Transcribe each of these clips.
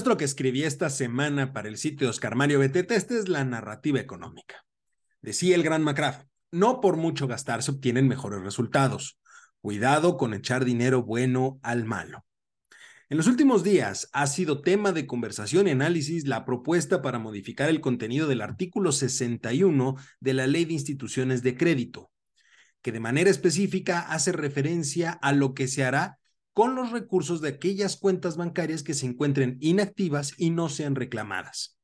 lo que escribí esta semana para el sitio de Oscar Mario Beteta. Esta es la narrativa económica. Decía el gran McCraft, no por mucho gastar se obtienen mejores resultados. Cuidado con echar dinero bueno al malo. En los últimos días ha sido tema de conversación y análisis la propuesta para modificar el contenido del artículo 61 de la Ley de Instituciones de Crédito, que de manera específica hace referencia a lo que se hará con los recursos de aquellas cuentas bancarias que se encuentren inactivas y no sean reclamadas.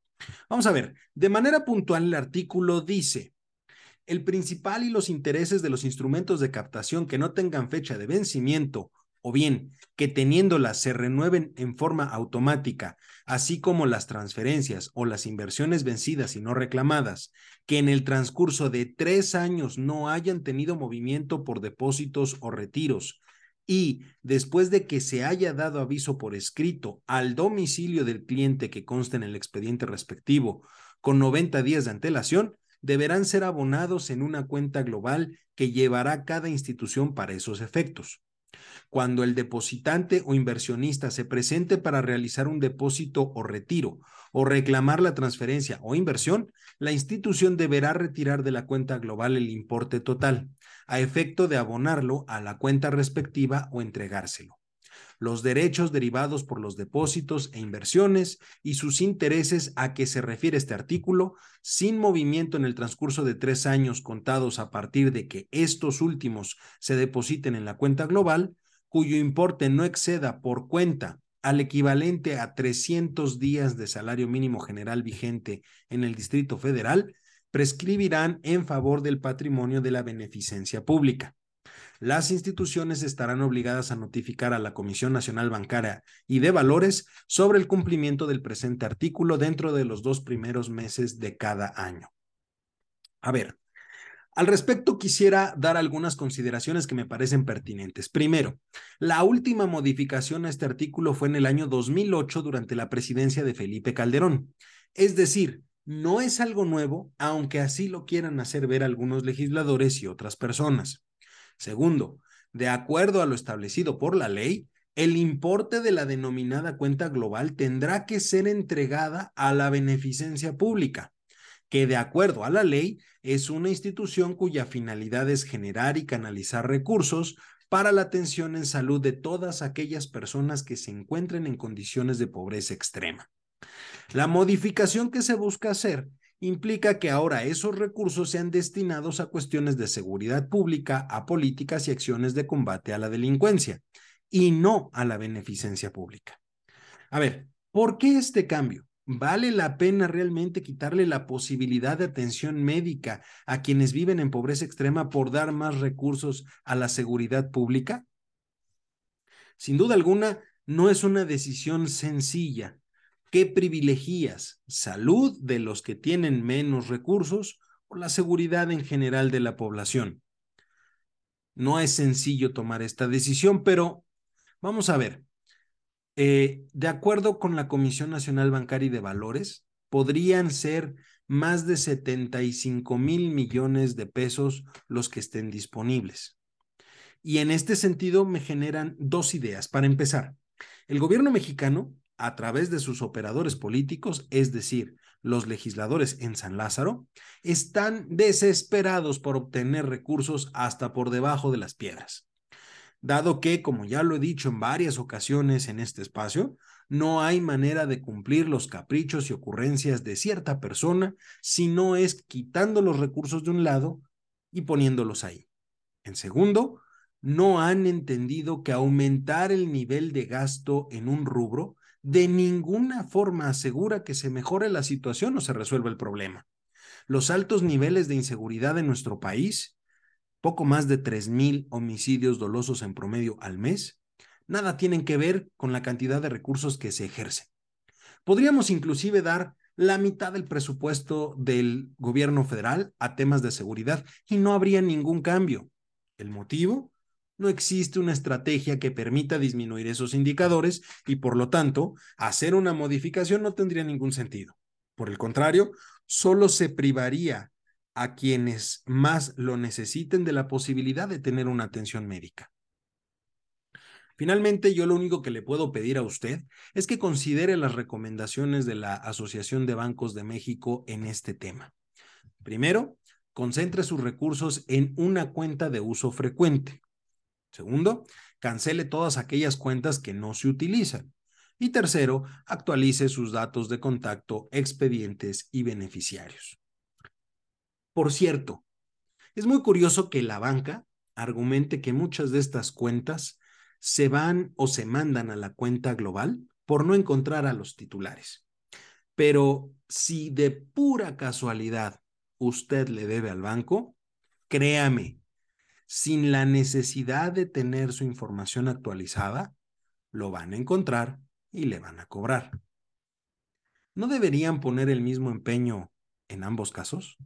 Vamos a ver, de manera puntual el artículo dice, el principal y los intereses de los instrumentos de captación que no tengan fecha de vencimiento o bien que teniéndolas se renueven en forma automática, así como las transferencias o las inversiones vencidas y no reclamadas, que en el transcurso de tres años no hayan tenido movimiento por depósitos o retiros, y después de que se haya dado aviso por escrito al domicilio del cliente que conste en el expediente respectivo con 90 días de antelación, deberán ser abonados en una cuenta global que llevará cada institución para esos efectos. Cuando el depositante o inversionista se presente para realizar un depósito o retiro o reclamar la transferencia o inversión, la institución deberá retirar de la cuenta global el importe total, a efecto de abonarlo a la cuenta respectiva o entregárselo. Los derechos derivados por los depósitos e inversiones y sus intereses a que se refiere este artículo, sin movimiento en el transcurso de tres años contados a partir de que estos últimos se depositen en la cuenta global, cuyo importe no exceda por cuenta al equivalente a 300 días de salario mínimo general vigente en el Distrito Federal, prescribirán en favor del patrimonio de la beneficencia pública. Las instituciones estarán obligadas a notificar a la Comisión Nacional Bancaria y de Valores sobre el cumplimiento del presente artículo dentro de los dos primeros meses de cada año. A ver, al respecto, quisiera dar algunas consideraciones que me parecen pertinentes. Primero, la última modificación a este artículo fue en el año 2008 durante la presidencia de Felipe Calderón. Es decir, no es algo nuevo, aunque así lo quieran hacer ver algunos legisladores y otras personas. Segundo, de acuerdo a lo establecido por la ley, el importe de la denominada cuenta global tendrá que ser entregada a la beneficencia pública que de acuerdo a la ley es una institución cuya finalidad es generar y canalizar recursos para la atención en salud de todas aquellas personas que se encuentren en condiciones de pobreza extrema. La modificación que se busca hacer implica que ahora esos recursos sean destinados a cuestiones de seguridad pública, a políticas y acciones de combate a la delincuencia, y no a la beneficencia pública. A ver, ¿por qué este cambio? ¿Vale la pena realmente quitarle la posibilidad de atención médica a quienes viven en pobreza extrema por dar más recursos a la seguridad pública? Sin duda alguna, no es una decisión sencilla. ¿Qué privilegías? ¿Salud de los que tienen menos recursos o la seguridad en general de la población? No es sencillo tomar esta decisión, pero vamos a ver. Eh, de acuerdo con la Comisión Nacional Bancaria y de Valores, podrían ser más de 75 mil millones de pesos los que estén disponibles. Y en este sentido me generan dos ideas. Para empezar, el gobierno mexicano, a través de sus operadores políticos, es decir, los legisladores en San Lázaro, están desesperados por obtener recursos hasta por debajo de las piedras dado que, como ya lo he dicho en varias ocasiones en este espacio, no hay manera de cumplir los caprichos y ocurrencias de cierta persona si no es quitando los recursos de un lado y poniéndolos ahí. En segundo, no han entendido que aumentar el nivel de gasto en un rubro de ninguna forma asegura que se mejore la situación o se resuelva el problema. Los altos niveles de inseguridad en nuestro país poco más de 3.000 homicidios dolosos en promedio al mes, nada tienen que ver con la cantidad de recursos que se ejercen. Podríamos inclusive dar la mitad del presupuesto del gobierno federal a temas de seguridad y no habría ningún cambio. ¿El motivo? No existe una estrategia que permita disminuir esos indicadores y por lo tanto hacer una modificación no tendría ningún sentido. Por el contrario, solo se privaría a quienes más lo necesiten de la posibilidad de tener una atención médica. Finalmente, yo lo único que le puedo pedir a usted es que considere las recomendaciones de la Asociación de Bancos de México en este tema. Primero, concentre sus recursos en una cuenta de uso frecuente. Segundo, cancele todas aquellas cuentas que no se utilizan. Y tercero, actualice sus datos de contacto, expedientes y beneficiarios. Por cierto, es muy curioso que la banca argumente que muchas de estas cuentas se van o se mandan a la cuenta global por no encontrar a los titulares. Pero si de pura casualidad usted le debe al banco, créame, sin la necesidad de tener su información actualizada, lo van a encontrar y le van a cobrar. ¿No deberían poner el mismo empeño en ambos casos?